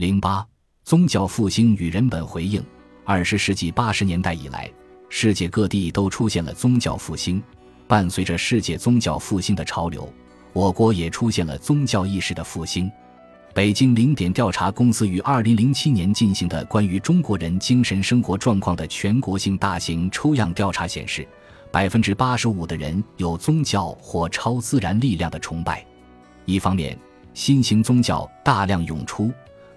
零八，宗教复兴与人本回应。二十世纪八十年代以来，世界各地都出现了宗教复兴。伴随着世界宗教复兴的潮流，我国也出现了宗教意识的复兴。北京零点调查公司于二零零七年进行的关于中国人精神生活状况的全国性大型抽样调查显示，百分之八十五的人有宗教或超自然力量的崇拜。一方面，新型宗教大量涌出，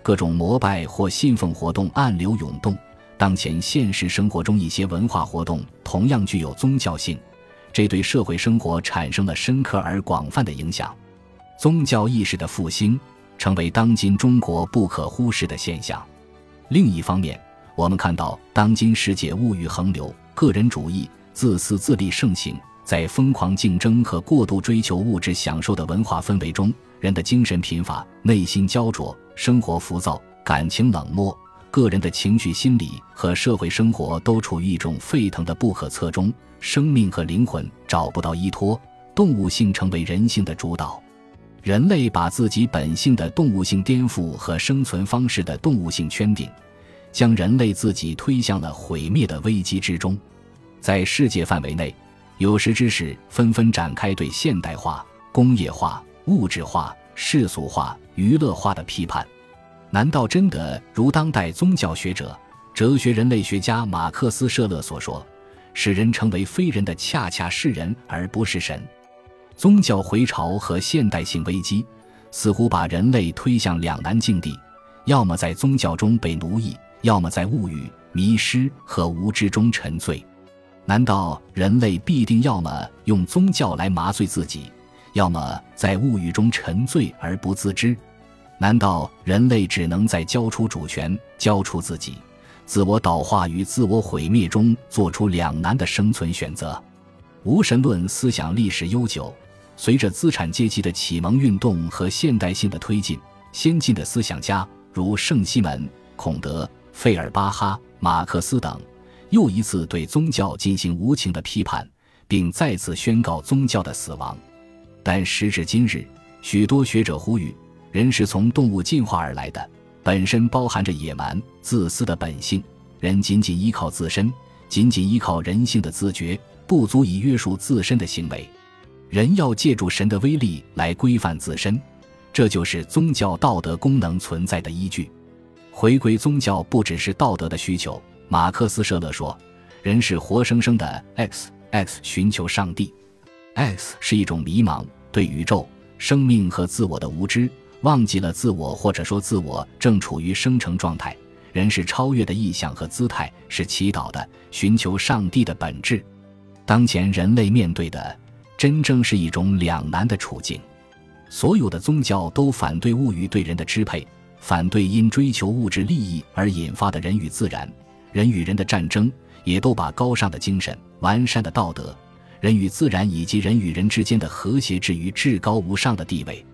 各种膜拜或信奉活动暗流涌动。当前现实生活中，一些文化活动同样具有宗教性，这对社会生活产生了深刻而广泛的影响。宗教意识的复兴成为当今中国不可忽视的现象。另一方面，我们看到当今世界物欲横流、个人主义、自私自利盛行，在疯狂竞争和过度追求物质享受的文化氛围中，人的精神贫乏、内心焦灼、生活浮躁、感情冷漠。个人的情绪、心理和社会生活都处于一种沸腾的不可测中，生命和灵魂找不到依托，动物性成为人性的主导，人类把自己本性的动物性颠覆和生存方式的动物性圈定，将人类自己推向了毁灭的危机之中。在世界范围内，有识之士纷纷展开对现代化、工业化、物质化、世俗化、娱乐化的批判。难道真的如当代宗教学者、哲学人类学家马克思·舍勒所说，使人成为非人的恰恰是人而不是神？宗教回潮和现代性危机似乎把人类推向两难境地：要么在宗教中被奴役，要么在物欲、迷失和无知中沉醉。难道人类必定要么用宗教来麻醉自己，要么在物欲中沉醉而不自知？难道人类只能在交出主权、交出自己、自我导化与自我毁灭中做出两难的生存选择？无神论思想历史悠久，随着资产阶级的启蒙运动和现代性的推进，先进的思想家如圣西门、孔德、费尔巴哈、马克思等，又一次对宗教进行无情的批判，并再次宣告宗教的死亡。但时至今日，许多学者呼吁。人是从动物进化而来的，本身包含着野蛮、自私的本性。人仅仅依靠自身，仅仅依靠人性的自觉，不足以约束自身的行为。人要借助神的威力来规范自身，这就是宗教道德功能存在的依据。回归宗教不只是道德的需求。马克思·舍勒说：“人是活生生的 X，X 寻求上帝，X 是一种迷茫，对宇宙、生命和自我的无知。”忘记了自我，或者说自我正处于生成状态。人是超越的意象和姿态，是祈祷的、寻求上帝的本质。当前人类面对的，真正是一种两难的处境。所有的宗教都反对物欲对人的支配，反对因追求物质利益而引发的人与自然、人与人的战争，也都把高尚的精神、完善的道德、人与自然以及人与人之间的和谐置于至高无上的地位。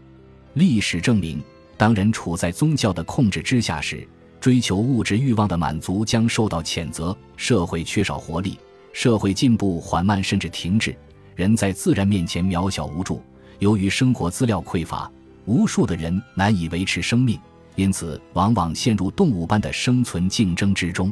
历史证明，当人处在宗教的控制之下时，追求物质欲望的满足将受到谴责，社会缺少活力，社会进步缓慢甚至停滞，人在自然面前渺小无助。由于生活资料匮乏，无数的人难以维持生命，因此往往陷入动物般的生存竞争之中。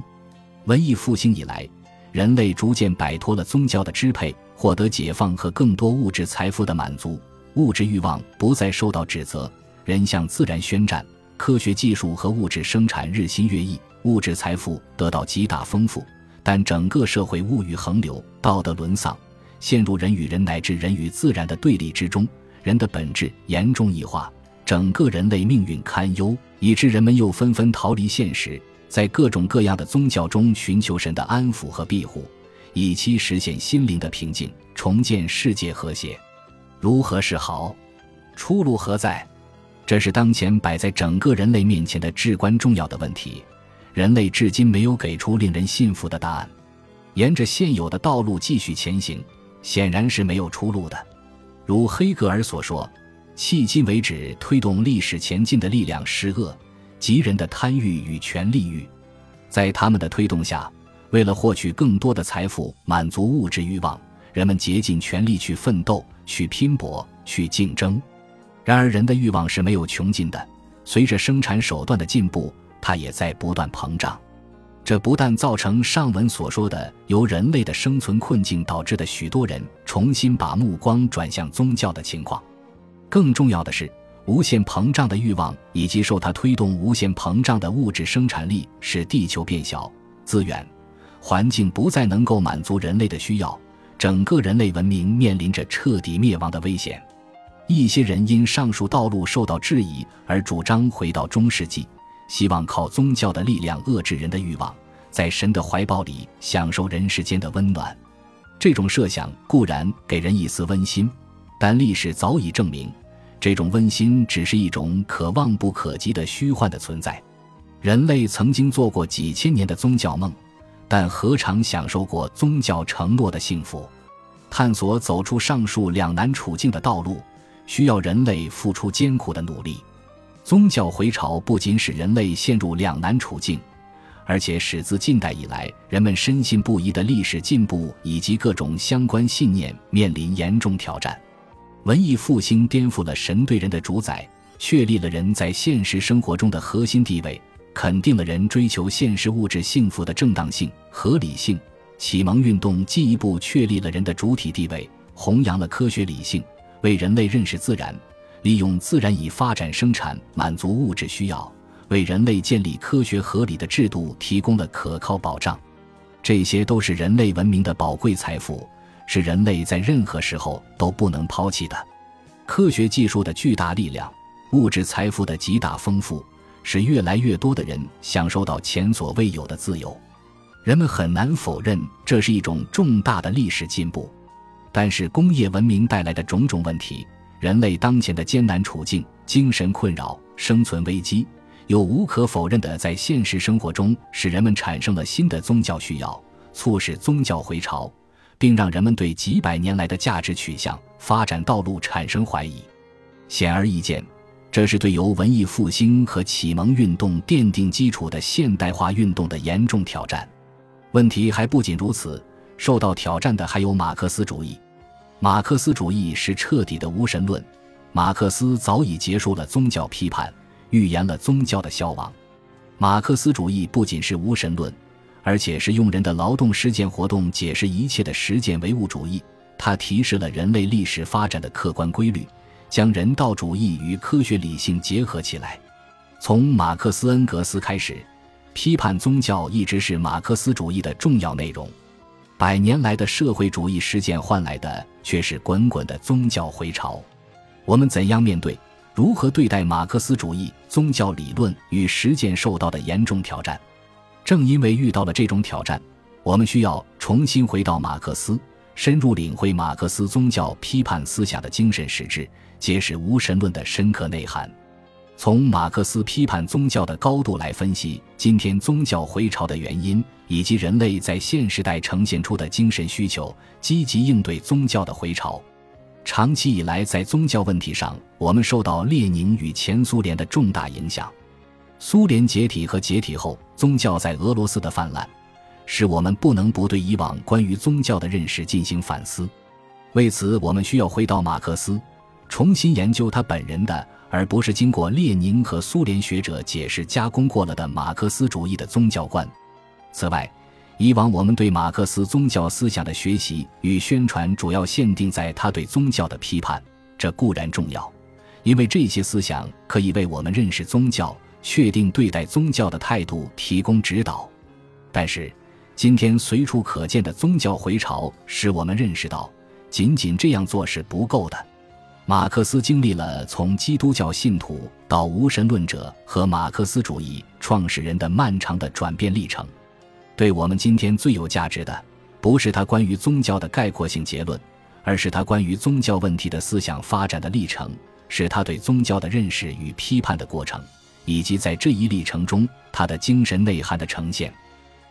文艺复兴以来，人类逐渐摆脱了宗教的支配，获得解放和更多物质财富的满足。物质欲望不再受到指责，人向自然宣战，科学技术和物质生产日新月异，物质财富得到极大丰富。但整个社会物欲横流，道德沦丧，陷入人与人乃至人与自然的对立之中，人的本质严重异化，整个人类命运堪忧，以致人们又纷纷逃离现实，在各种各样的宗教中寻求神的安抚和庇护，以期实现心灵的平静，重建世界和谐。如何是好？出路何在？这是当前摆在整个人类面前的至关重要的问题。人类至今没有给出令人信服的答案。沿着现有的道路继续前行，显然是没有出路的。如黑格尔所说：“迄今为止，推动历史前进的力量是恶，即人的贪欲与权力欲。在他们的推动下，为了获取更多的财富，满足物质欲望，人们竭尽全力去奋斗。”去拼搏，去竞争。然而，人的欲望是没有穷尽的。随着生产手段的进步，它也在不断膨胀。这不但造成上文所说的由人类的生存困境导致的许多人重新把目光转向宗教的情况，更重要的是，无限膨胀的欲望以及受它推动无限膨胀的物质生产力，使地球变小，资源、环境不再能够满足人类的需要，整个人类文明面临着彻底灭亡的危险。一些人因上述道路受到质疑而主张回到中世纪。希望靠宗教的力量遏制人的欲望，在神的怀抱里享受人世间的温暖。这种设想固然给人一丝温馨，但历史早已证明，这种温馨只是一种可望不可及的虚幻的存在。人类曾经做过几千年的宗教梦，但何尝享受过宗教承诺的幸福？探索走出上述两难处境的道路，需要人类付出艰苦的努力。宗教回潮不仅使人类陷入两难处境，而且使自近代以来人们深信不疑的历史进步以及各种相关信念面临严重挑战。文艺复兴颠覆了神对人的主宰，确立了人在现实生活中的核心地位，肯定了人追求现实物质幸福的正当性、合理性。启蒙运动进一步确立了人的主体地位，弘扬了科学理性，为人类认识自然。利用自然以发展生产满足物质需要，为人类建立科学合理的制度提供了可靠保障。这些都是人类文明的宝贵财富，是人类在任何时候都不能抛弃的。科学技术的巨大力量，物质财富的极大丰富，使越来越多的人享受到前所未有的自由。人们很难否认这是一种重大的历史进步。但是工业文明带来的种种问题。人类当前的艰难处境、精神困扰、生存危机，又无可否认地在现实生活中使人们产生了新的宗教需要，促使宗教回潮，并让人们对几百年来的价值取向、发展道路产生怀疑。显而易见，这是对由文艺复兴和启蒙运动奠定基础的现代化运动的严重挑战。问题还不仅如此，受到挑战的还有马克思主义。马克思主义是彻底的无神论。马克思早已结束了宗教批判，预言了宗教的消亡。马克思主义不仅是无神论，而且是用人的劳动实践活动解释一切的实践唯物主义。它提示了人类历史发展的客观规律，将人道主义与科学理性结合起来。从马克思恩格斯开始，批判宗教一直是马克思主义的重要内容。百年来的社会主义实践换来的却是滚滚的宗教回潮。我们怎样面对、如何对待马克思主义宗教理论与实践受到的严重挑战？正因为遇到了这种挑战，我们需要重新回到马克思，深入领会马克思宗教批判思想的精神实质，揭示无神论的深刻内涵。从马克思批判宗教的高度来分析今天宗教回潮的原因，以及人类在现时代呈现出的精神需求，积极应对宗教的回潮。长期以来，在宗教问题上，我们受到列宁与前苏联的重大影响。苏联解体和解体后，宗教在俄罗斯的泛滥，使我们不能不对以往关于宗教的认识进行反思。为此，我们需要回到马克思，重新研究他本人的。而不是经过列宁和苏联学者解释加工过了的马克思主义的宗教观。此外，以往我们对马克思宗教思想的学习与宣传主要限定在他对宗教的批判，这固然重要，因为这些思想可以为我们认识宗教、确定对待宗教的态度提供指导。但是，今天随处可见的宗教回潮使我们认识到，仅仅这样做是不够的。马克思经历了从基督教信徒到无神论者和马克思主义创始人的漫长的转变历程。对我们今天最有价值的，不是他关于宗教的概括性结论，而是他关于宗教问题的思想发展的历程，是他对宗教的认识与批判的过程，以及在这一历程中他的精神内涵的呈现。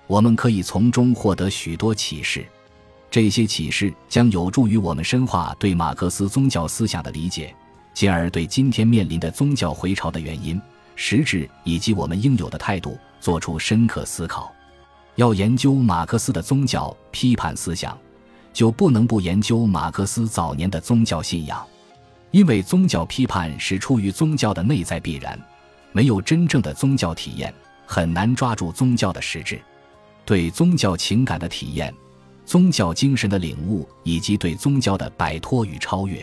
我们可以从中获得许多启示。这些启示将有助于我们深化对马克思宗教思想的理解，进而对今天面临的宗教回潮的原因、实质以及我们应有的态度做出深刻思考。要研究马克思的宗教批判思想，就不能不研究马克思早年的宗教信仰，因为宗教批判是出于宗教的内在必然。没有真正的宗教体验，很难抓住宗教的实质。对宗教情感的体验、宗教精神的领悟，以及对宗教的摆脱与超越，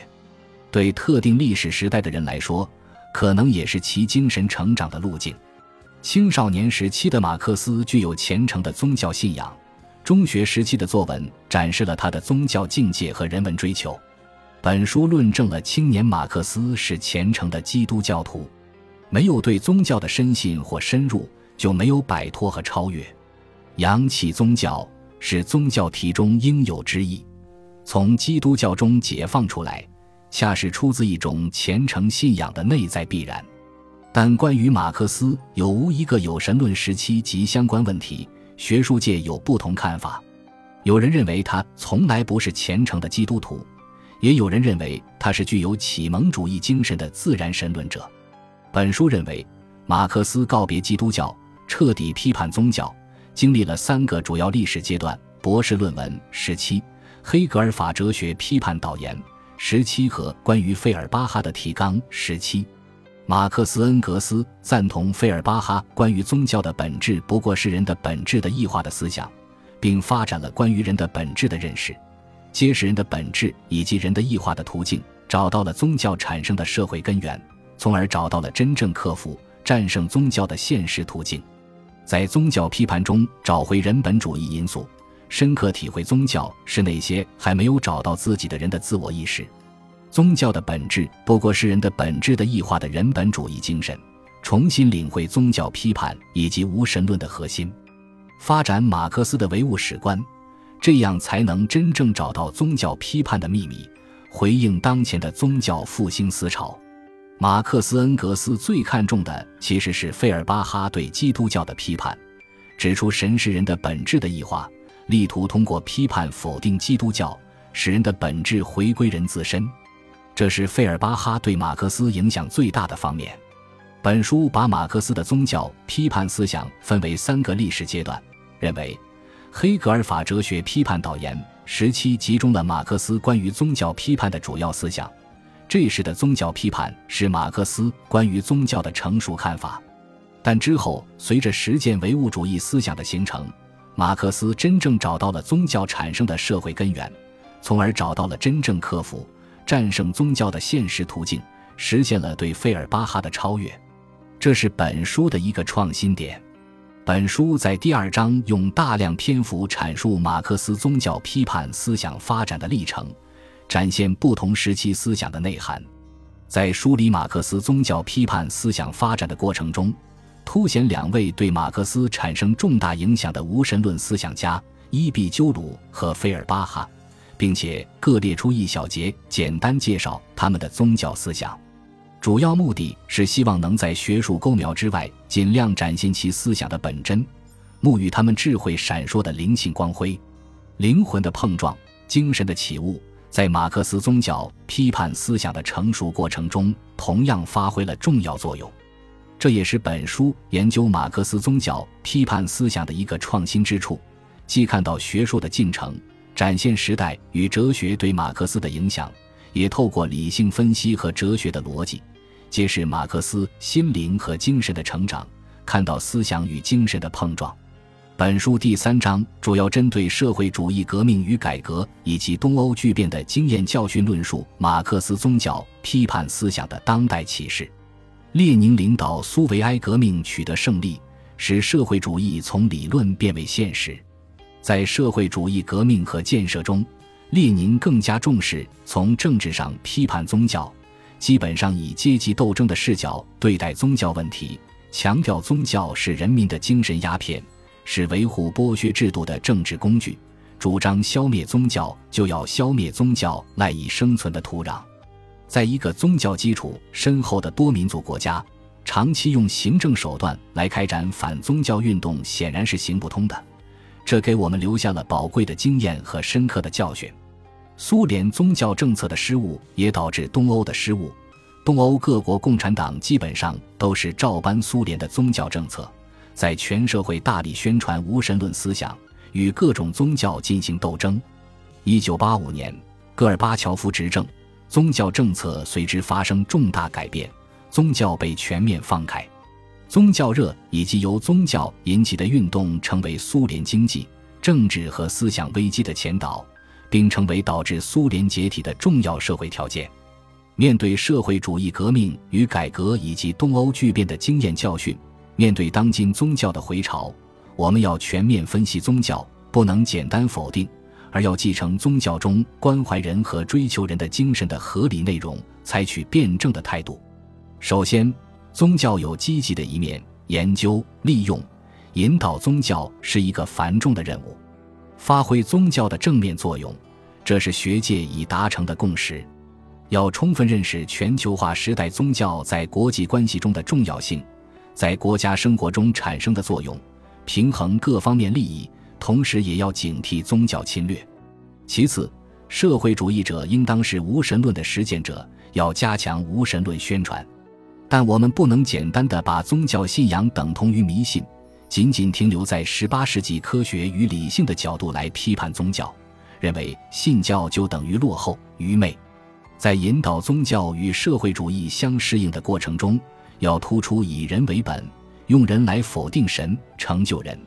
对特定历史时代的人来说，可能也是其精神成长的路径。青少年时期的马克思具有虔诚的宗教信仰，中学时期的作文展示了他的宗教境界和人文追求。本书论证了青年马克思是虔诚的基督教徒，没有对宗教的深信或深入，就没有摆脱和超越。扬弃宗教是宗教体中应有之义，从基督教中解放出来，恰是出自一种虔诚信仰的内在必然。但关于马克思有无一个有神论时期及相关问题，学术界有不同看法。有人认为他从来不是虔诚的基督徒，也有人认为他是具有启蒙主义精神的自然神论者。本书认为，马克思告别基督教，彻底批判宗教，经历了三个主要历史阶段：博士论文时期、黑格尔法哲学批判导言时期和关于费尔巴哈的提纲时期。马克思恩格斯赞同费尔巴哈关于宗教的本质不过是人的本质的异化的思想，并发展了关于人的本质的认识，揭示人的本质以及人的异化的途径，找到了宗教产生的社会根源，从而找到了真正克服、战胜宗教的现实途径，在宗教批判中找回人本主义因素，深刻体会宗教是那些还没有找到自己的人的自我意识。宗教的本质不过是人的本质的异化的人本主义精神，重新领会宗教批判以及无神论的核心，发展马克思的唯物史观，这样才能真正找到宗教批判的秘密，回应当前的宗教复兴思潮。马克思恩格斯最看重的其实是费尔巴哈对基督教的批判，指出神是人的本质的异化，力图通过批判否定基督教，使人的本质回归人自身。这是费尔巴哈对马克思影响最大的方面。本书把马克思的宗教批判思想分为三个历史阶段，认为黑格尔法哲学批判导言时期集中了马克思关于宗教批判的主要思想。这时的宗教批判是马克思关于宗教的成熟看法。但之后随着实践唯物主义思想的形成，马克思真正找到了宗教产生的社会根源，从而找到了真正克服。战胜宗教的现实途径，实现了对费尔巴哈的超越，这是本书的一个创新点。本书在第二章用大量篇幅阐述马克思宗教批判思想发展的历程，展现不同时期思想的内涵。在梳理马克思宗教批判思想发展的过程中，凸显两位对马克思产生重大影响的无神论思想家伊壁鸠鲁和费尔巴哈。并且各列出一小节，简单介绍他们的宗教思想，主要目的是希望能在学术勾描之外，尽量展现其思想的本真，沐浴他们智慧闪烁的灵性光辉。灵魂的碰撞，精神的起悟，在马克思宗教批判思想的成熟过程中，同样发挥了重要作用。这也是本书研究马克思宗教批判思想的一个创新之处，既看到学术的进程。展现时代与哲学对马克思的影响，也透过理性分析和哲学的逻辑，揭示马克思心灵和精神的成长，看到思想与精神的碰撞。本书第三章主要针对社会主义革命与改革以及东欧巨变的经验教训，论述马克思宗教批判思想的当代启示。列宁领导苏维埃革命取得胜利，使社会主义从理论变为现实。在社会主义革命和建设中，列宁更加重视从政治上批判宗教，基本上以阶级斗争的视角对待宗教问题，强调宗教是人民的精神鸦片，是维护剥削制度的政治工具，主张消灭宗教就要消灭宗教赖以生存的土壤。在一个宗教基础深厚的多民族国家，长期用行政手段来开展反宗教运动显然是行不通的。这给我们留下了宝贵的经验和深刻的教训。苏联宗教政策的失误也导致东欧的失误。东欧各国共产党基本上都是照搬苏联的宗教政策，在全社会大力宣传无神论思想，与各种宗教进行斗争。一九八五年，戈尔巴乔夫执政，宗教政策随之发生重大改变，宗教被全面放开。宗教热以及由宗教引起的运动，成为苏联经济、政治和思想危机的前导，并成为导致苏联解体的重要社会条件。面对社会主义革命与改革以及东欧巨变的经验教训，面对当今宗教的回潮，我们要全面分析宗教，不能简单否定，而要继承宗教中关怀人和追求人的精神的合理内容，采取辩证的态度。首先。宗教有积极的一面，研究、利用、引导宗教是一个繁重的任务。发挥宗教的正面作用，这是学界已达成的共识。要充分认识全球化时代宗教在国际关系中的重要性，在国家生活中产生的作用，平衡各方面利益，同时也要警惕宗教侵略。其次，社会主义者应当是无神论的实践者，要加强无神论宣传。但我们不能简单的把宗教信仰等同于迷信，仅仅停留在十八世纪科学与理性的角度来批判宗教，认为信教就等于落后愚昧。在引导宗教与社会主义相适应的过程中，要突出以人为本，用人来否定神，成就人。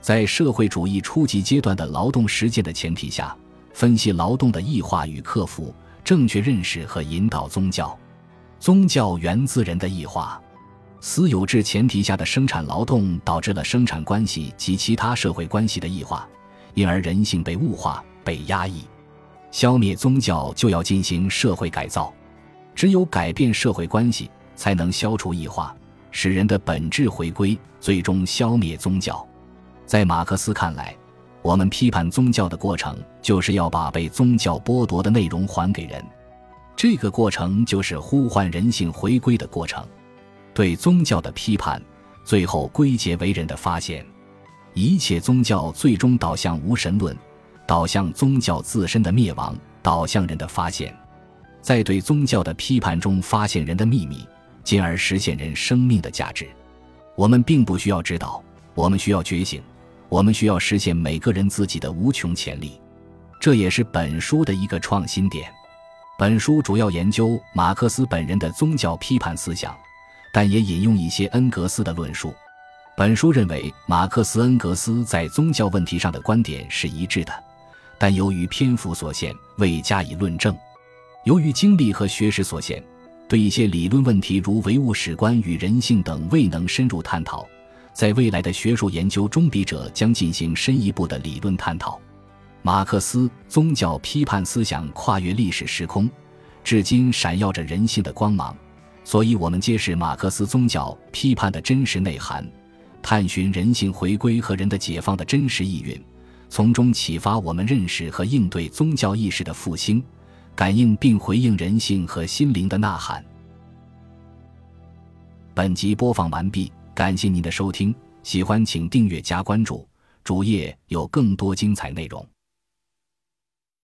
在社会主义初级阶段的劳动实践的前提下，分析劳动的异化与克服，正确认识和引导宗教。宗教源自人的异化，私有制前提下的生产劳动导致了生产关系及其他社会关系的异化，因而人性被物化、被压抑。消灭宗教就要进行社会改造，只有改变社会关系，才能消除异化，使人的本质回归，最终消灭宗教。在马克思看来，我们批判宗教的过程，就是要把被宗教剥夺的内容还给人。这个过程就是呼唤人性回归的过程，对宗教的批判，最后归结为人的发现。一切宗教最终导向无神论，导向宗教自身的灭亡，导向人的发现。在对宗教的批判中发现人的秘密，进而实现人生命的价值。我们并不需要指导，我们需要觉醒，我们需要实现每个人自己的无穷潜力。这也是本书的一个创新点。本书主要研究马克思本人的宗教批判思想，但也引用一些恩格斯的论述。本书认为马克思恩格斯在宗教问题上的观点是一致的，但由于篇幅所限，未加以论证。由于精力和学识所限，对一些理论问题如唯物史观与人性等未能深入探讨。在未来的学术研究中，笔者将进行深一步的理论探讨。马克思宗教批判思想跨越历史时空，至今闪耀着人性的光芒。所以，我们揭示马克思宗教批判的真实内涵，探寻人性回归和人的解放的真实意蕴，从中启发我们认识和应对宗教意识的复兴，感应并回应人性和心灵的呐喊。本集播放完毕，感谢您的收听，喜欢请订阅加关注，主页有更多精彩内容。